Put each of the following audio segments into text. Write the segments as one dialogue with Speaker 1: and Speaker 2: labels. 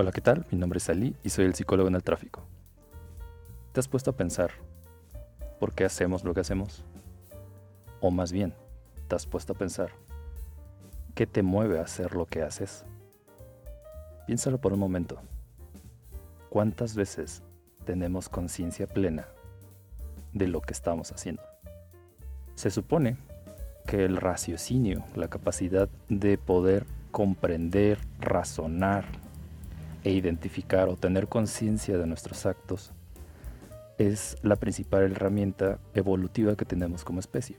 Speaker 1: Hola, ¿qué tal? Mi nombre es Ali y soy el psicólogo en el tráfico. ¿Te has puesto a pensar por qué hacemos lo que hacemos? O más bien, ¿te has puesto a pensar qué te mueve a hacer lo que haces? Piénsalo por un momento. ¿Cuántas veces tenemos conciencia plena de lo que estamos haciendo? Se supone que el raciocinio, la capacidad de poder comprender, razonar, e identificar o tener conciencia de nuestros actos es la principal herramienta evolutiva que tenemos como especie.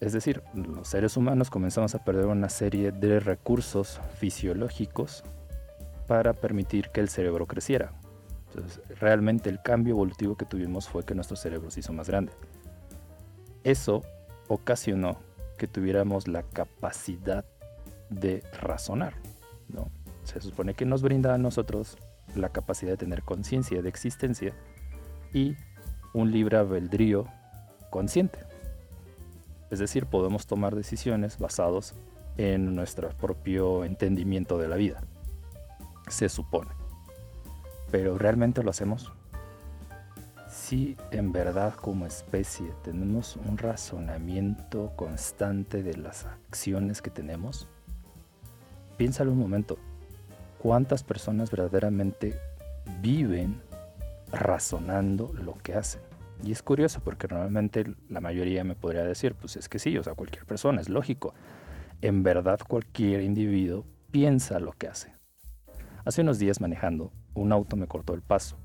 Speaker 1: Es decir, los seres humanos comenzamos a perder una serie de recursos fisiológicos para permitir que el cerebro creciera. Entonces, realmente el cambio evolutivo que tuvimos fue que nuestro cerebro se hizo más grande. Eso ocasionó que tuviéramos la capacidad de razonar, ¿no? Se supone que nos brinda a nosotros la capacidad de tener conciencia de existencia y un libre albedrío consciente. Es decir, podemos tomar decisiones basados en nuestro propio entendimiento de la vida. Se supone. Pero ¿realmente lo hacemos? Si en verdad como especie tenemos un razonamiento constante de las acciones que tenemos, piénsalo un momento cuántas personas verdaderamente viven razonando lo que hacen. Y es curioso porque normalmente la mayoría me podría decir, pues es que sí, o sea, cualquier persona, es lógico. En verdad cualquier individuo piensa lo que hace. Hace unos días manejando, un auto me cortó el paso.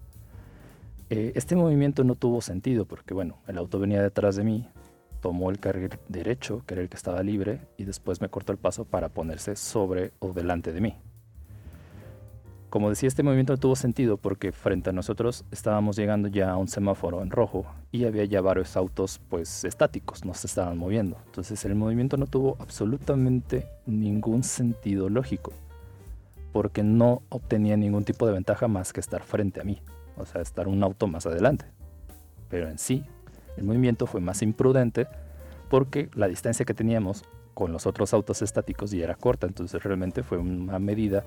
Speaker 1: Eh, este movimiento no tuvo sentido porque, bueno, el auto venía detrás de mí, tomó el carril derecho, que era el que estaba libre, y después me cortó el paso para ponerse sobre o delante de mí. Como decía, este movimiento tuvo sentido porque frente a nosotros estábamos llegando ya a un semáforo en rojo y había ya varios autos pues estáticos, no se estaban moviendo. Entonces el movimiento no tuvo absolutamente ningún sentido lógico porque no obtenía ningún tipo de ventaja más que estar frente a mí, o sea, estar un auto más adelante. Pero en sí, el movimiento fue más imprudente porque la distancia que teníamos con los otros autos estáticos ya era corta, entonces realmente fue una medida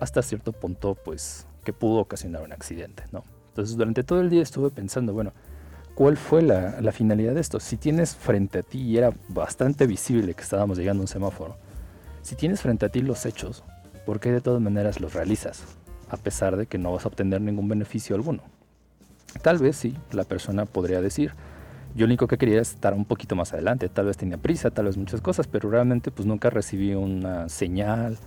Speaker 1: hasta cierto punto, pues, que pudo ocasionar un accidente, ¿no? Entonces, durante todo el día estuve pensando, bueno, ¿cuál fue la, finalidad de esto? Si tienes frente a ti, y era bastante visible que estábamos llegando a un semáforo, si tienes frente a ti los hechos, ¿por qué de todas maneras los realizas? A pesar de que no vas a obtener ningún beneficio alguno. Tal vez sí, la persona podría decir, yo lo único que quería es estar un poquito más adelante, tal vez tenía prisa, tal vez muchas cosas, pero realmente pues nunca recibí una señal,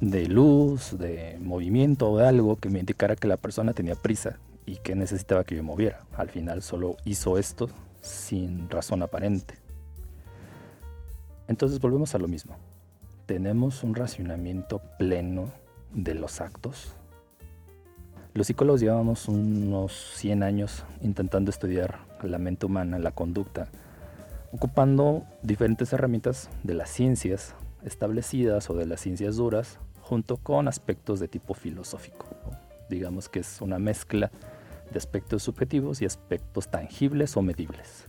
Speaker 1: de luz, de movimiento o de algo que me indicara que la persona tenía prisa y que necesitaba que yo moviera. Al final solo hizo esto sin razón aparente. Entonces volvemos a lo mismo. ¿Tenemos un racionamiento pleno de los actos? Los psicólogos llevamos unos 100 años intentando estudiar la mente humana, la conducta, ocupando diferentes herramientas de las ciencias establecidas o de las ciencias duras junto con aspectos de tipo filosófico. Digamos que es una mezcla de aspectos subjetivos y aspectos tangibles o medibles.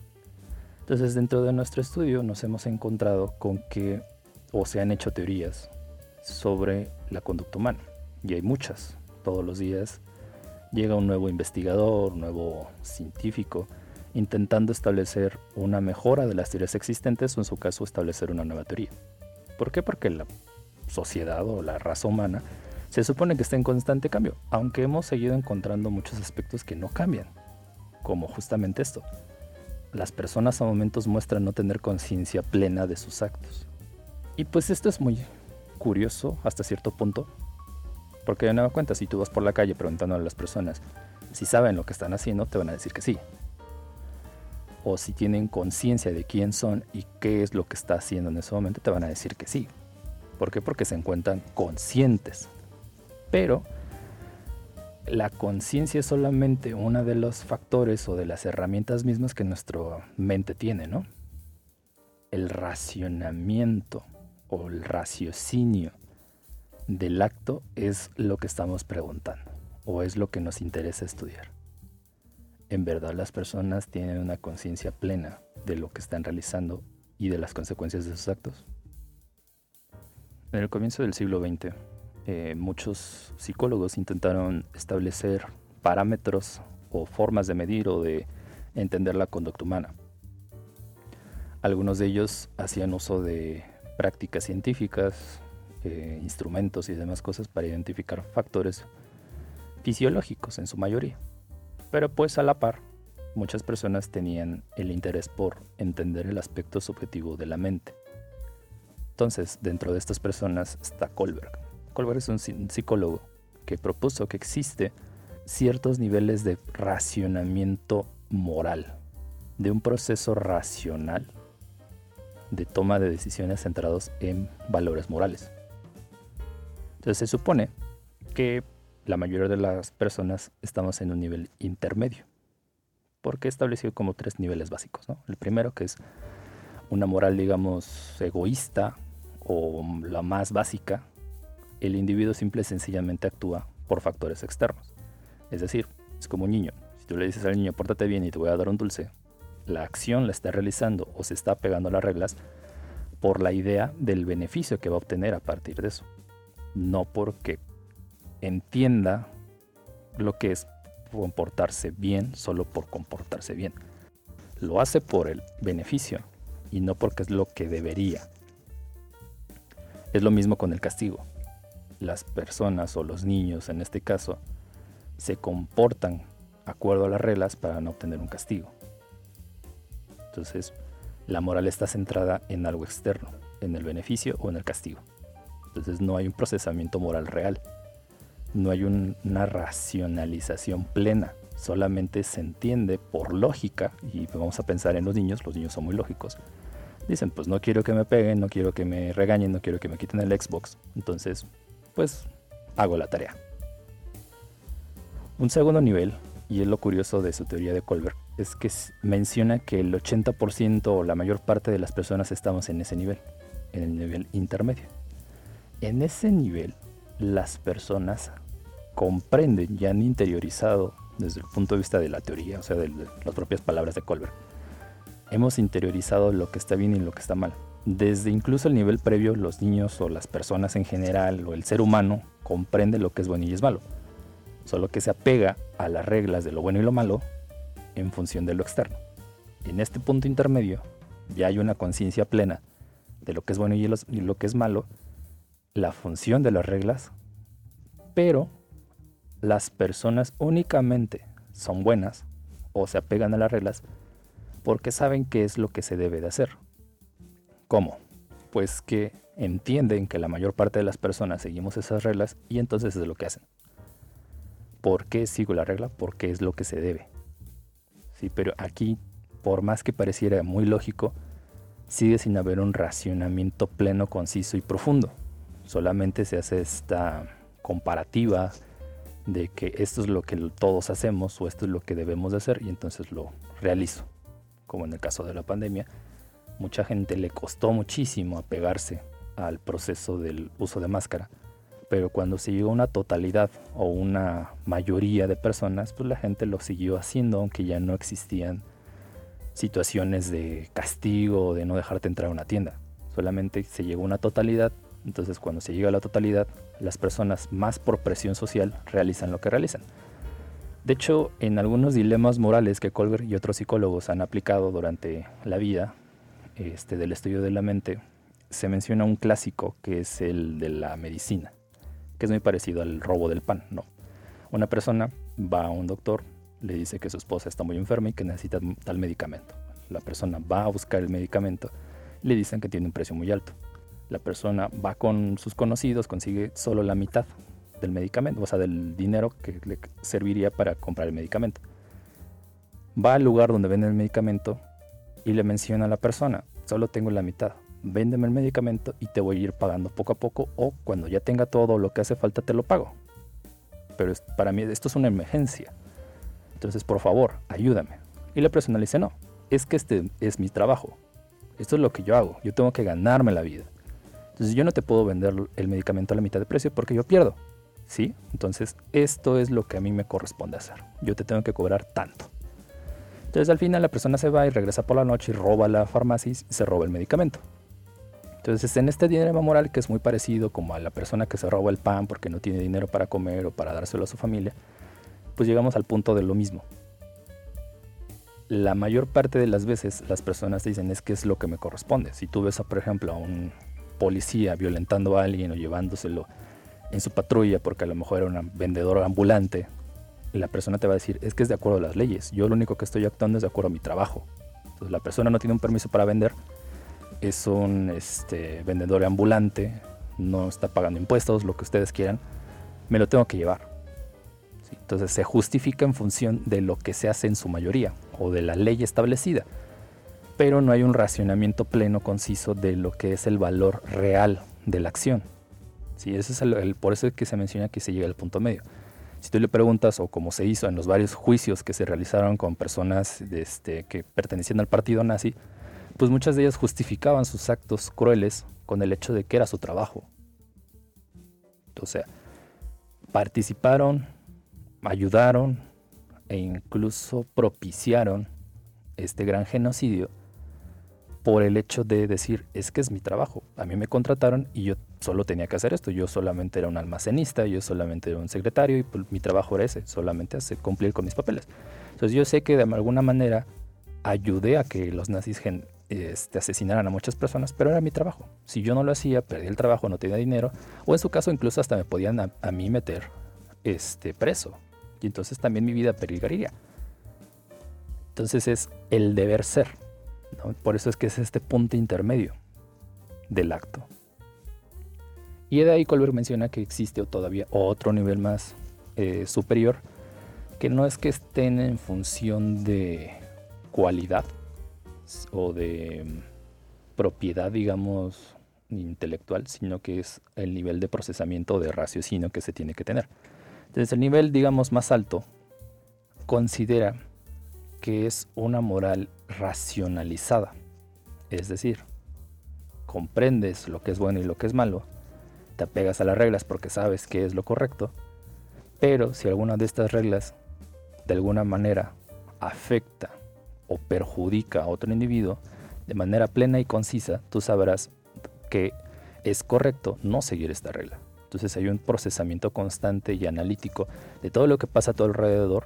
Speaker 1: Entonces dentro de nuestro estudio nos hemos encontrado con que o se han hecho teorías sobre la conducta humana y hay muchas. Todos los días llega un nuevo investigador, nuevo científico intentando establecer una mejora de las teorías existentes o en su caso establecer una nueva teoría. ¿Por qué? Porque la sociedad o la raza humana se supone que está en constante cambio, aunque hemos seguido encontrando muchos aspectos que no cambian, como justamente esto. Las personas a momentos muestran no tener conciencia plena de sus actos. Y pues esto es muy curioso hasta cierto punto, porque de nueva cuenta, si tú vas por la calle preguntando a las personas si saben lo que están haciendo, te van a decir que sí. O si tienen conciencia de quién son y qué es lo que está haciendo en ese momento, te van a decir que sí. ¿Por qué? Porque se encuentran conscientes. Pero la conciencia es solamente uno de los factores o de las herramientas mismas que nuestra mente tiene, ¿no? El racionamiento o el raciocinio del acto es lo que estamos preguntando o es lo que nos interesa estudiar. En verdad las personas tienen una conciencia plena de lo que están realizando y de las consecuencias de sus actos. En el comienzo del siglo XX, eh, muchos psicólogos intentaron establecer parámetros o formas de medir o de entender la conducta humana. Algunos de ellos hacían uso de prácticas científicas, eh, instrumentos y demás cosas para identificar factores fisiológicos en su mayoría. Pero pues a la par, muchas personas tenían el interés por entender el aspecto subjetivo de la mente. Entonces, dentro de estas personas está Kohlberg. Kohlberg es un psicólogo que propuso que existe ciertos niveles de racionamiento moral, de un proceso racional de toma de decisiones centrados en valores morales. Entonces se supone que la mayoría de las personas estamos en un nivel intermedio, porque he establecido como tres niveles básicos. El primero que es una moral, digamos, egoísta o la más básica, el individuo simple y sencillamente actúa por factores externos. Es decir, es como un niño. Si tú le dices al niño, pórtate bien y te voy a dar un dulce, la acción la está realizando o se está pegando a las reglas por la idea del beneficio que va a obtener a partir de eso. No porque entienda lo que es comportarse bien solo por comportarse bien. Lo hace por el beneficio y no porque es lo que debería. Es lo mismo con el castigo. Las personas o los niños en este caso se comportan acuerdo a las reglas para no obtener un castigo. Entonces, la moral está centrada en algo externo, en el beneficio o en el castigo. Entonces no hay un procesamiento moral real, no hay una racionalización plena, solamente se entiende por lógica, y vamos a pensar en los niños, los niños son muy lógicos. Dicen, pues no quiero que me peguen, no quiero que me regañen, no quiero que me quiten el Xbox, entonces pues hago la tarea. Un segundo nivel, y es lo curioso de su teoría de Colbert, es que menciona que el 80% o la mayor parte de las personas estamos en ese nivel, en el nivel intermedio. En ese nivel, las personas comprenden y han interiorizado desde el punto de vista de la teoría, o sea, de las propias palabras de Colbert. Hemos interiorizado lo que está bien y lo que está mal. Desde incluso el nivel previo, los niños o las personas en general o el ser humano comprende lo que es bueno y es malo. Solo que se apega a las reglas de lo bueno y lo malo en función de lo externo. En este punto intermedio ya hay una conciencia plena de lo que es bueno y lo que es malo, la función de las reglas, pero las personas únicamente son buenas o se apegan a las reglas porque saben qué es lo que se debe de hacer. ¿Cómo? Pues que entienden que la mayor parte de las personas seguimos esas reglas y entonces es lo que hacen. ¿Por qué sigo la regla? Porque es lo que se debe. Sí, pero aquí, por más que pareciera muy lógico, sigue sin haber un racionamiento pleno, conciso y profundo. Solamente se hace esta comparativa de que esto es lo que todos hacemos o esto es lo que debemos de hacer y entonces lo realizo. Como en el caso de la pandemia, mucha gente le costó muchísimo apegarse al proceso del uso de máscara pero cuando se llegó a una totalidad o una mayoría de personas, pues la gente lo siguió haciendo, aunque ya no existían situaciones de castigo o de no dejarte entrar a una tienda. Solamente se llegó a una totalidad, entonces cuando se llega a la totalidad, las personas más por presión social realizan lo que realizan. De hecho, en algunos dilemas morales que Colbert y otros psicólogos han aplicado durante la vida este, del estudio de la mente, se menciona un clásico que es el de la medicina que es muy parecido al robo del pan, ¿no? Una persona va a un doctor, le dice que su esposa está muy enferma y que necesita tal medicamento. La persona va a buscar el medicamento le dicen que tiene un precio muy alto. La persona va con sus conocidos, consigue solo la mitad del medicamento, o sea, del dinero que le serviría para comprar el medicamento. Va al lugar donde venden el medicamento y le menciona a la persona, solo tengo la mitad véndeme el medicamento y te voy a ir pagando poco a poco o cuando ya tenga todo lo que hace falta te lo pago. Pero para mí esto es una emergencia. Entonces, por favor, ayúdame. Y la persona le dice, no, es que este es mi trabajo. Esto es lo que yo hago. Yo tengo que ganarme la vida. Entonces yo no te puedo vender el medicamento a la mitad de precio porque yo pierdo. ¿Sí? Entonces esto es lo que a mí me corresponde hacer. Yo te tengo que cobrar tanto. Entonces al final la persona se va y regresa por la noche y roba la farmacia y se roba el medicamento. Entonces, en este dilema moral que es muy parecido como a la persona que se roba el pan porque no tiene dinero para comer o para dárselo a su familia, pues llegamos al punto de lo mismo. La mayor parte de las veces las personas dicen es que es lo que me corresponde. Si tú ves, a, por ejemplo, a un policía violentando a alguien o llevándoselo en su patrulla porque a lo mejor era un vendedor ambulante, la persona te va a decir, es que es de acuerdo a las leyes. Yo lo único que estoy actuando es de acuerdo a mi trabajo. Entonces la persona no tiene un permiso para vender, es un este, vendedor ambulante, no está pagando impuestos, lo que ustedes quieran, me lo tengo que llevar. Entonces se justifica en función de lo que se hace en su mayoría o de la ley establecida, pero no hay un racionamiento pleno, conciso de lo que es el valor real de la acción. Sí, ese es el, por eso es que se menciona que se llega al punto medio. Si tú le preguntas, o como se hizo en los varios juicios que se realizaron con personas este, que pertenecían al partido nazi, pues muchas de ellas justificaban sus actos crueles con el hecho de que era su trabajo. O sea, participaron, ayudaron e incluso propiciaron este gran genocidio por el hecho de decir, es que es mi trabajo, a mí me contrataron y yo solo tenía que hacer esto, yo solamente era un almacenista, yo solamente era un secretario y pues, mi trabajo era ese, solamente hacer, cumplir con mis papeles. Entonces yo sé que de alguna manera ayudé a que los nazis este, asesinaran a muchas personas, pero era mi trabajo. Si yo no lo hacía, perdí el trabajo, no tenía dinero, o en su caso incluso hasta me podían a, mí meter este, preso. Y entonces también mi vida peligraría. Entonces es el deber ser. Por eso es que es este punto intermedio del acto. Y de ahí Colbert menciona que existe todavía otro nivel más eh, superior, que no es que estén en función de cualidad, o de mm, propiedad, digamos, intelectual, sino que es el nivel de procesamiento de raciocinio que se tiene que tener. Entonces el nivel, digamos, más alto considera que es una moral racionalizada. Es decir, comprendes lo que es bueno y lo que es malo, te apegas a las reglas porque sabes que es lo correcto, pero si alguna de estas reglas de alguna manera afecta o perjudica a otro individuo, de manera plena y concisa, tú sabrás que es correcto no seguir esta regla. Entonces hay un procesamiento constante y analítico de todo lo que pasa a tu alrededor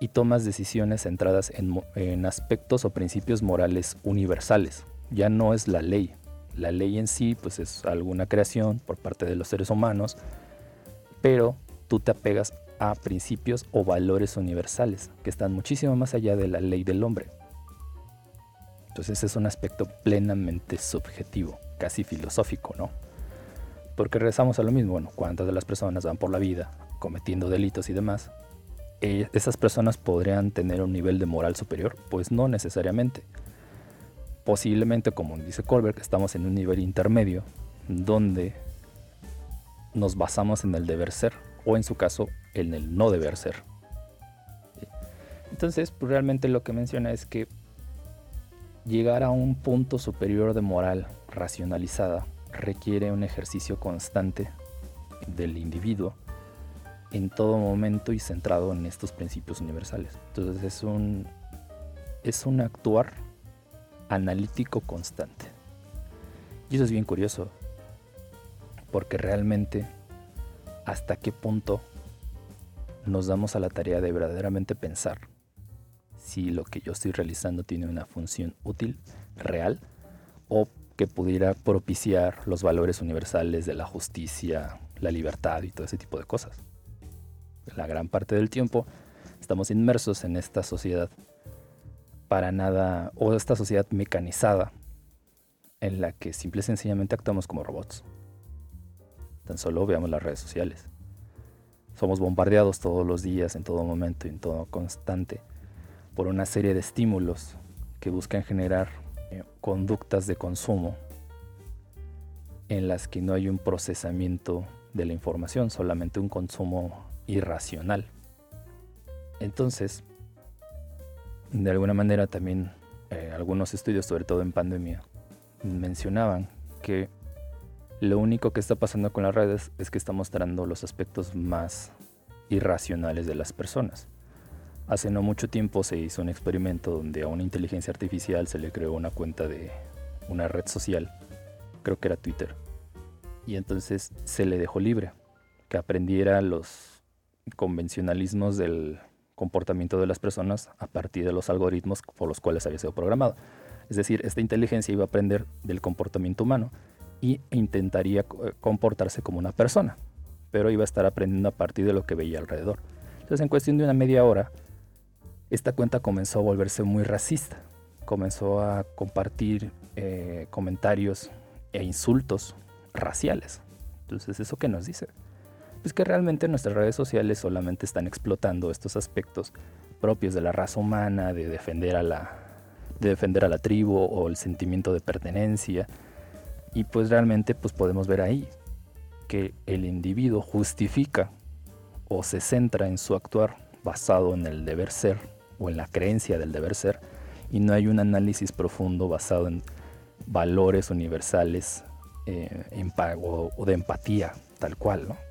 Speaker 1: y tomas decisiones centradas en, aspectos o principios morales universales. Ya no es la ley. La ley en sí pues es alguna creación por parte de los seres humanos, pero tú te apegas a principios o valores universales que están muchísimo más allá de la ley del hombre. Entonces es un aspecto plenamente subjetivo, casi filosófico, ¿no? Porque regresamos a lo mismo, bueno, ¿cuántas de las personas van por la vida cometiendo delitos y demás? Eh, ¿Esas personas podrían tener un nivel de moral superior? Pues no necesariamente. Posiblemente, como dice Colbert, estamos en un nivel intermedio donde nos basamos en el deber ser o en su caso en el no deber ser. Entonces, pues realmente lo que menciona es que llegar a un punto superior de moral racionalizada requiere un ejercicio constante del individuo en todo momento y centrado en estos principios universales. Entonces es un, es un actuar analítico constante. Y eso es bien curioso, porque realmente hasta qué punto nos damos a la tarea de verdaderamente pensar si lo que yo estoy realizando tiene una función útil, real, o que pudiera propiciar los valores universales de la justicia, la libertad y todo ese tipo de cosas. La gran parte del tiempo estamos inmersos en esta sociedad para nada, o esta sociedad mecanizada, en la que simple y sencillamente actuamos como robots. Tan solo veamos las redes sociales. Somos bombardeados todos los días, en todo momento, en todo constante, por una serie de estímulos que buscan generar eh, conductas de consumo en las que no hay un procesamiento de la información, solamente un consumo irracional. Entonces, de alguna manera también eh, algunos estudios, sobre todo en pandemia, mencionaban que lo único que está pasando con las redes es que está mostrando los aspectos más irracionales de las personas. Hace no mucho tiempo se hizo un experimento donde a una inteligencia artificial se le creó una cuenta de una red social creo que era Twitter. Y entonces se le dejó libre, que aprendiera los convencionalismos del comportamiento de las personas a partir de los algoritmos por los cuales había sido programado. Es decir, esta inteligencia iba a aprender del comportamiento humano y intentaría eh, comportarse como una persona, pero iba a estar aprendiendo a partir de lo que veía alrededor. Entonces, en cuestión de una media hora, esta cuenta comenzó a volverse muy racista. Comenzó a compartir eh, comentarios e insultos raciales. Entonces, ¿eso qué nos dice? Pues que realmente nuestras redes sociales solamente están explotando estos aspectos propios de la raza humana, de defender a la, de defender a la tribu o el sentimiento de pertenencia. Y pues realmente pues podemos ver ahí que el individuo justifica o se centra en su actuar basado en el deber ser o en la creencia del deber ser y no hay un análisis profundo basado en valores universales eh, o, o de empatía tal cual, ¿no?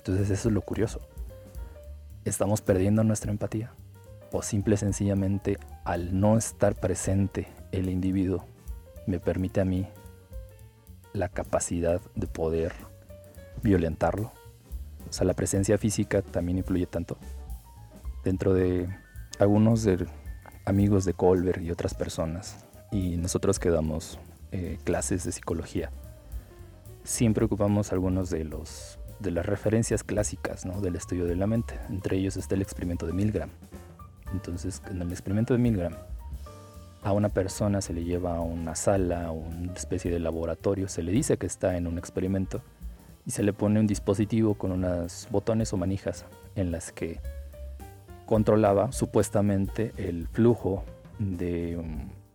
Speaker 1: Entonces eso es lo curioso. ¿Estamos perdiendo nuestra empatía? ¿O simple y sencillamente al no estar presente el individuo me permite a mí la capacidad de poder violentarlo? O sea, la presencia física también influye tanto. Dentro de algunos de amigos de Colbert y otras personas, y nosotros que damos eh, clases de psicología, siempre ocupamos algunos de los de las referencias clásicas ¿no? del estudio de la mente. Entre ellos está el experimento de Milgram. Entonces, en el experimento de Milgram, a una persona se le lleva a una sala, a una especie de laboratorio, se le dice que está en un experimento y se le pone un dispositivo con unos botones o manijas en las que controlaba supuestamente el flujo de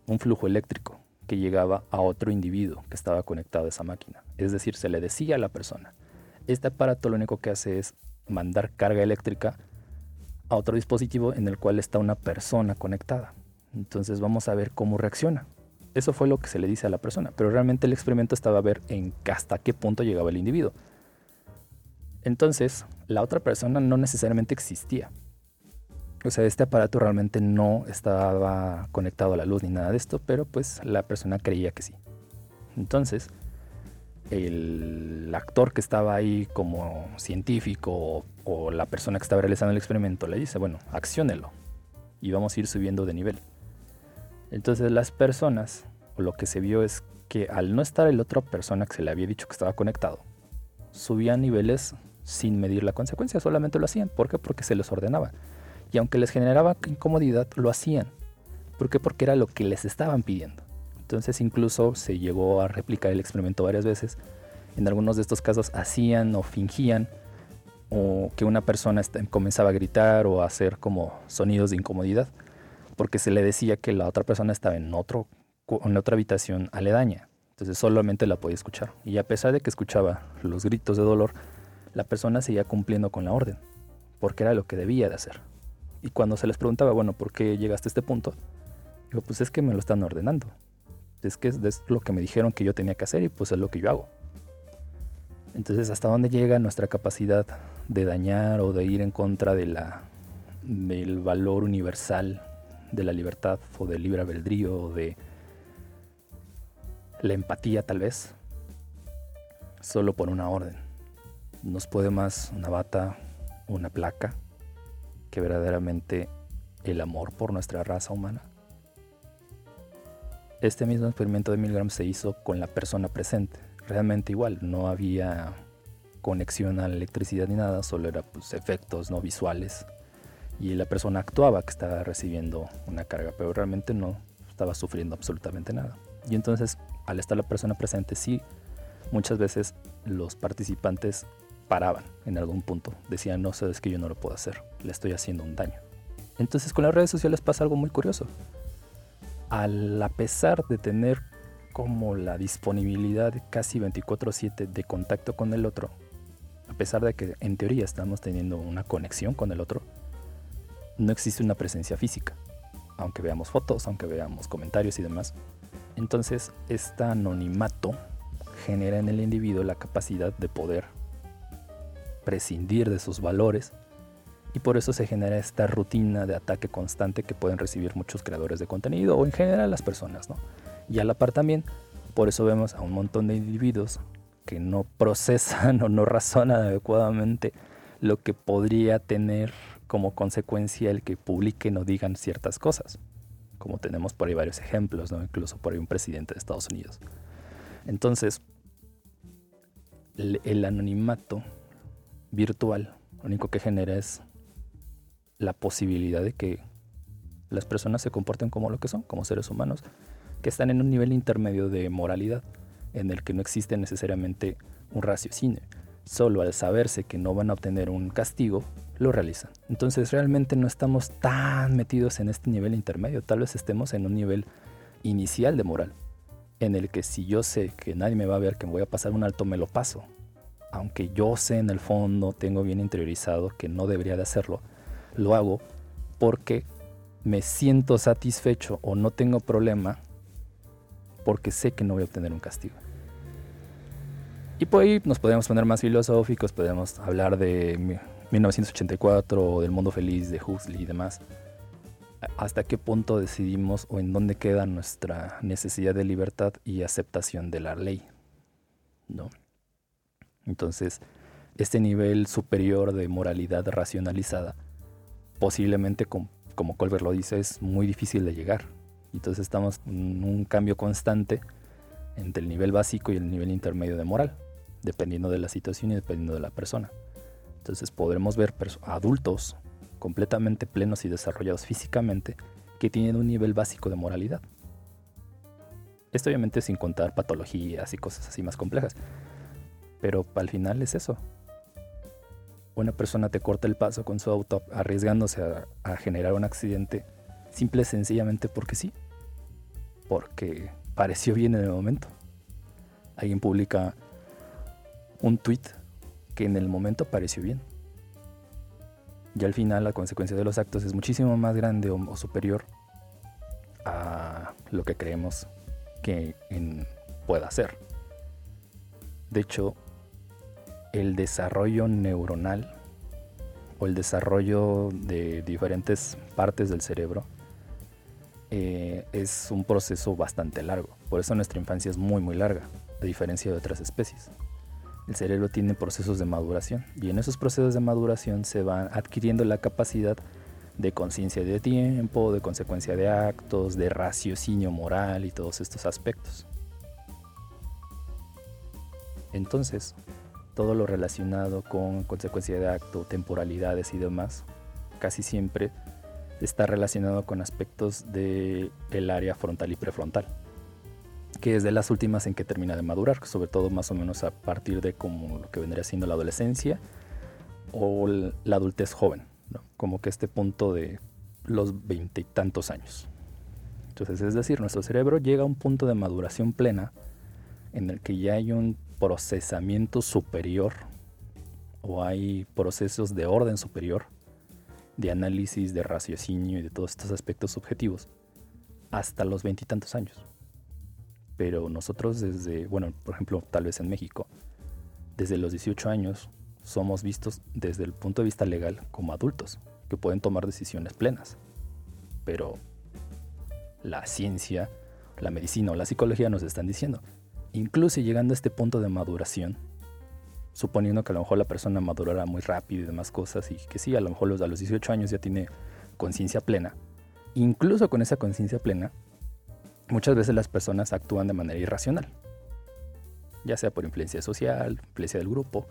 Speaker 1: un, flujo eléctrico que llegaba a otro individuo que estaba conectado a esa máquina. Es decir, se le decía a la persona, este aparato lo único que hace es mandar carga eléctrica a otro dispositivo en el cual está una persona conectada. Entonces vamos a ver cómo reacciona. Eso fue lo que se le dice a la persona, pero realmente el experimento estaba a ver en hasta qué punto llegaba el individuo. Entonces, la otra persona no necesariamente existía. O sea, este aparato realmente no estaba conectado a la luz ni nada de esto, pero pues la persona creía que sí. Entonces, el actor que estaba ahí como científico o, la persona que estaba realizando el experimento le dice, bueno, acciónelo y vamos a ir subiendo de nivel. Entonces las personas, o lo que se vio es que al no estar el otra persona que se le había dicho que estaba conectado, subían niveles sin medir la consecuencia, solamente lo hacían. ¿Por qué? Porque se les ordenaba. Y aunque les generaba incomodidad, lo hacían. ¿Por qué? Porque era lo que les estaban pidiendo. Entonces incluso se llegó a replicar el experimento varias veces. En algunos de estos casos hacían o fingían o que una persona comenzaba a gritar o a hacer como sonidos de incomodidad porque se le decía que la otra persona estaba en, otro, en otra habitación aledaña. Entonces solamente la podía escuchar. Y a pesar de que escuchaba los gritos de dolor, la persona seguía cumpliendo con la orden, porque era lo que debía de hacer. Y cuando se les preguntaba, bueno, ¿por qué llegaste a este punto? Digo, pues es que me lo están ordenando. Es que es lo que me dijeron que yo tenía que hacer y pues es lo que yo hago. Entonces, ¿hasta dónde llega nuestra capacidad de dañar o de ir en contra de la, del valor universal de la libertad o del libre albedrío o de la empatía tal vez? Solo por una orden. Nos puede más una bata, una placa, que verdaderamente el amor por nuestra raza humana. Este mismo experimento de Milgram se hizo con la persona presente. Realmente igual, no había conexión a la electricidad ni nada, solo era pues, efectos no visuales. Y la persona actuaba que estaba recibiendo una carga, pero realmente no estaba sufriendo absolutamente nada. Y entonces, al estar la persona presente, sí, muchas veces los participantes paraban en algún punto. Decían, no, sabes que yo no lo puedo hacer, le estoy haciendo un daño. Entonces con las redes sociales pasa algo muy curioso a pesar de tener como la disponibilidad casi 24/7 de contacto con el otro, a pesar de que en teoría estamos teniendo una conexión con el otro, no existe una presencia física, aunque veamos fotos, aunque veamos comentarios y demás. Entonces, este anonimato genera en el individuo la capacidad de poder prescindir de sus valores y por eso se genera esta rutina de ataque constante que pueden recibir muchos creadores de contenido o en general las personas. ¿no? Y a la par también Por eso vemos a un montón de individuos que no procesan o no razonan adecuadamente lo que podría tener como consecuencia el que publiquen o digan ciertas cosas. Como tenemos por ahí varios ejemplos, ¿no? incluso por ahí un presidente de Estados Unidos. Entonces, el anonimato virtual lo único que genera es la posibilidad de que las personas se comporten como lo que son, como seres humanos, que están en un nivel intermedio de moralidad, en el que no existe necesariamente un raciocinio. Solo al saberse que no van a obtener un castigo, lo realizan. Entonces realmente no estamos tan metidos en este nivel intermedio, tal vez estemos en un nivel inicial de moral, en el que si yo sé que nadie me va a ver que me voy a pasar un alto, me lo paso. Aunque yo sé en el fondo, tengo bien interiorizado que no debería de hacerlo, lo hago porque me siento satisfecho o no tengo problema porque sé que no voy a obtener un castigo. Y por ahí nos podemos poner más filosóficos, podemos hablar de 1984 o del mundo feliz de Huxley y demás. ¿Hasta qué punto decidimos o en dónde queda nuestra necesidad de libertad y aceptación de la ley? ¿No? Entonces, este nivel superior de moralidad racionalizada posiblemente, como Colbert lo dice, es muy difícil de llegar. Entonces estamos en un cambio constante entre el nivel básico y el nivel intermedio de moral, dependiendo de la situación y dependiendo de la persona. Entonces podremos ver adultos completamente plenos y desarrollados físicamente que tienen un nivel básico de moralidad. Esto obviamente sin contar patologías y cosas así más complejas. Pero al final es eso, una persona te corta el paso con su auto arriesgándose a, generar un accidente simple y sencillamente porque sí, porque pareció bien en el momento. Alguien publica un tweet que en el momento pareció bien. Y al final la consecuencia de los actos es muchísimo más grande o, superior a lo que creemos que pueda ser. De hecho, el desarrollo neuronal o el desarrollo de diferentes partes del cerebro eh, es un proceso bastante largo. Por eso nuestra infancia es muy muy larga, a diferencia de otras especies. El cerebro tiene procesos de maduración y en esos procesos de maduración se va adquiriendo la capacidad de conciencia de tiempo, de consecuencia de actos, de raciocinio moral y todos estos aspectos. Entonces, todo lo relacionado con consecuencia de acto, temporalidades y demás, casi siempre está relacionado con aspectos del el área frontal y prefrontal, que es de las últimas en que termina de madurar, sobre todo más o menos a partir de como lo que vendría siendo la adolescencia o la adultez joven, como que este punto de los veintitantos años. Entonces, es decir, nuestro cerebro llega a un punto de maduración plena en el que ya hay un procesamiento superior o hay procesos de orden superior de análisis, de raciocinio y de todos estos aspectos subjetivos hasta los veintitantos años. Pero nosotros desde, bueno, por ejemplo, tal vez en México, desde los 18 años somos vistos desde el punto de vista legal como adultos, que pueden tomar decisiones plenas. Pero la ciencia, la medicina o la psicología nos están diciendo, incluso llegando a este punto de maduración, suponiendo que a lo mejor la persona madurará muy rápido y demás cosas, y que sí, a lo mejor a los 18 años ya tiene conciencia plena, incluso con esa conciencia plena, muchas veces las personas actúan de manera irracional, ya sea por influencia social, influencia del grupo,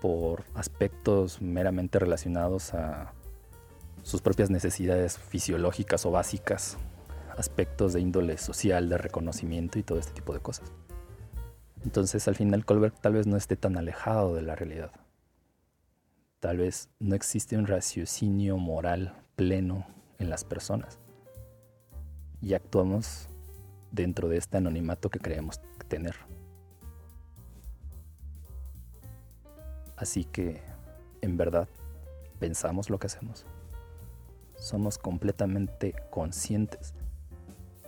Speaker 1: por aspectos meramente relacionados a sus propias necesidades fisiológicas o básicas aspectos de índole social, de reconocimiento y todo este tipo de cosas. Entonces al final Colbert tal vez no esté tan alejado de la realidad. Tal vez no existe un raciocinio moral pleno en las personas. Y actuamos dentro de este anonimato que creemos tener. Así que, en verdad, pensamos lo que hacemos. Somos completamente conscientes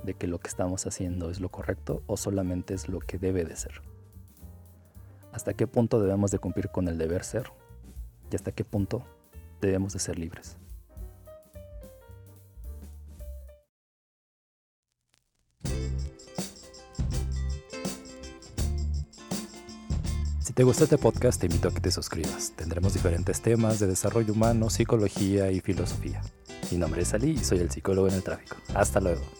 Speaker 1: de que lo que estamos haciendo es lo correcto o solamente es lo que debe de ser. ¿Hasta qué punto debemos de cumplir con el deber ser? ¿Y hasta qué punto debemos de ser libres? Si te gusta este podcast, te invito a que te suscribas. Tendremos diferentes temas de desarrollo humano, psicología y filosofía. Mi nombre es Ali y soy el psicólogo en el tráfico. Hasta luego.